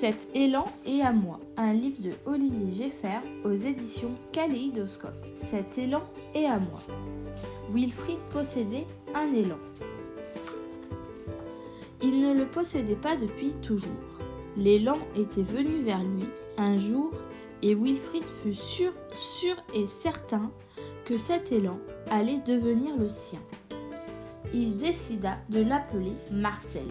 Cet élan est à moi, un livre de Olivier Geffert aux éditions Kaléidoscope. Cet élan est à moi. Wilfried possédait un élan. Il ne le possédait pas depuis toujours. L'élan était venu vers lui un jour et Wilfried fut sûr, sûr et certain que cet élan allait devenir le sien. Il décida de l'appeler Marcel.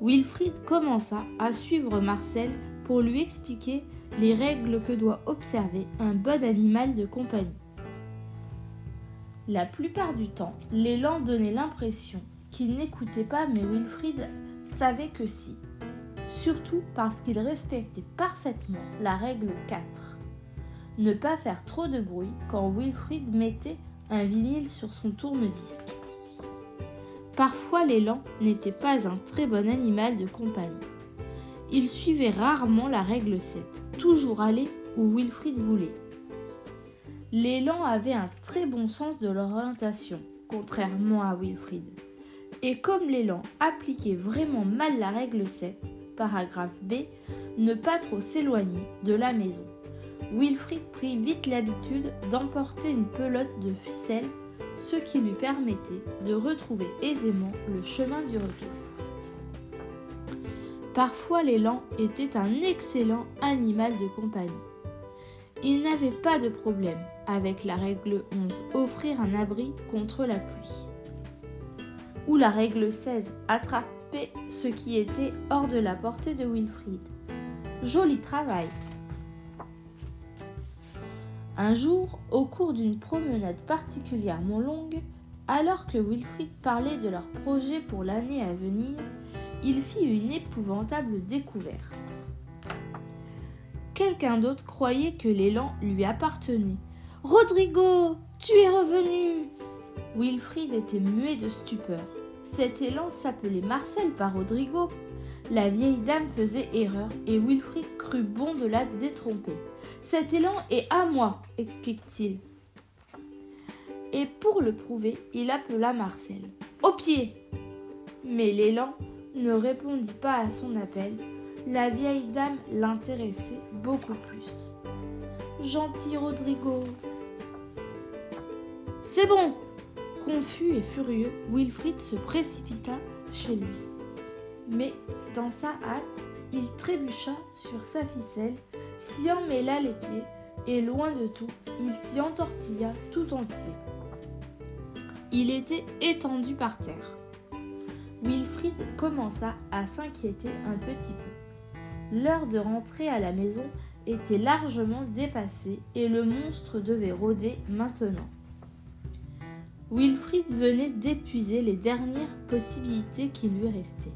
Wilfried commença à suivre Marcel pour lui expliquer les règles que doit observer un bon animal de compagnie. La plupart du temps, l'élan donnait l'impression qu'il n'écoutait pas, mais Wilfried savait que si. Surtout parce qu'il respectait parfaitement la règle 4. Ne pas faire trop de bruit quand Wilfried mettait un vinyle sur son tourne-disque. Parfois l'élan n'était pas un très bon animal de compagnie. Il suivait rarement la règle 7, toujours aller où Wilfried voulait. L'élan avait un très bon sens de l'orientation, contrairement à Wilfried. Et comme l'élan appliquait vraiment mal la règle 7, paragraphe B, ne pas trop s'éloigner de la maison. Wilfried prit vite l'habitude d'emporter une pelote de ficelle, ce qui lui permettait de retrouver aisément le chemin du retour. Parfois l'élan était un excellent animal de compagnie. Il n'avait pas de problème avec la règle 11, offrir un abri contre la pluie. Ou la règle 16, attraper ce qui était hors de la portée de Wilfried. Joli travail. Un jour, au cours d'une promenade particulièrement longue, alors que Wilfried parlait de leur projet pour l'année à venir, il fit une épouvantable découverte. Quelqu'un d'autre croyait que l'élan lui appartenait. Rodrigo, tu es revenu Wilfried était muet de stupeur. Cet élan s'appelait Marcel par Rodrigo. La vieille dame faisait erreur et Wilfried crut bon de la détromper. Cet élan est à moi, explique-t-il. Et pour le prouver, il appela Marcel. Au pied Mais l'élan ne répondit pas à son appel. La vieille dame l'intéressait beaucoup plus. Gentil Rodrigo. C'est bon Confus et furieux, Wilfried se précipita chez lui. Mais dans sa hâte, il trébucha sur sa ficelle, s'y emmêla les pieds, et loin de tout, il s'y entortilla tout entier. Il était étendu par terre. Wilfried commença à s'inquiéter un petit peu. L'heure de rentrer à la maison était largement dépassée et le monstre devait rôder maintenant. Wilfried venait d'épuiser les dernières possibilités qui lui restaient.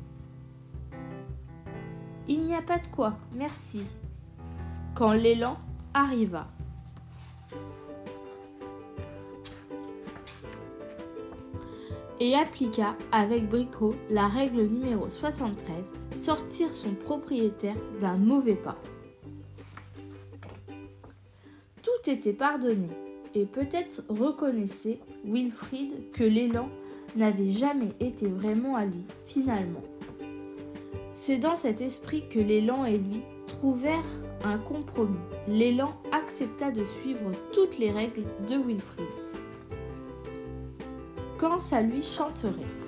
Il n'y a pas de quoi, merci. Quand l'élan arriva. Et appliqua avec Bricot la règle numéro 73, sortir son propriétaire d'un mauvais pas. Tout était pardonné et peut-être reconnaissait Wilfried que l'élan n'avait jamais été vraiment à lui, finalement. C'est dans cet esprit que l'élan et lui trouvèrent un compromis. L'élan accepta de suivre toutes les règles de Wilfried. Quand ça lui chanterait.